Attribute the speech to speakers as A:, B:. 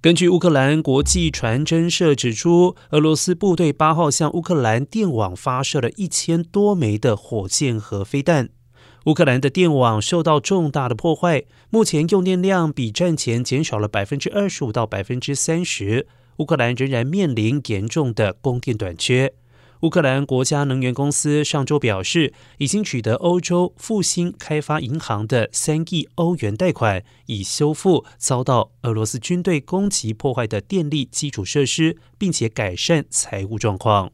A: 根据乌克兰国际传真社指出，俄罗斯部队八号向乌克兰电网发射了一千多枚的火箭和飞弹。乌克兰的电网受到重大的破坏，目前用电量比战前减少了百分之二十五到百分之三十。乌克兰仍然面临严重的供电短缺。乌克兰国家能源公司上周表示，已经取得欧洲复兴开发银行的三亿欧元贷款，以修复遭到俄罗斯军队攻击破坏的电力基础设施，并且改善财务状况。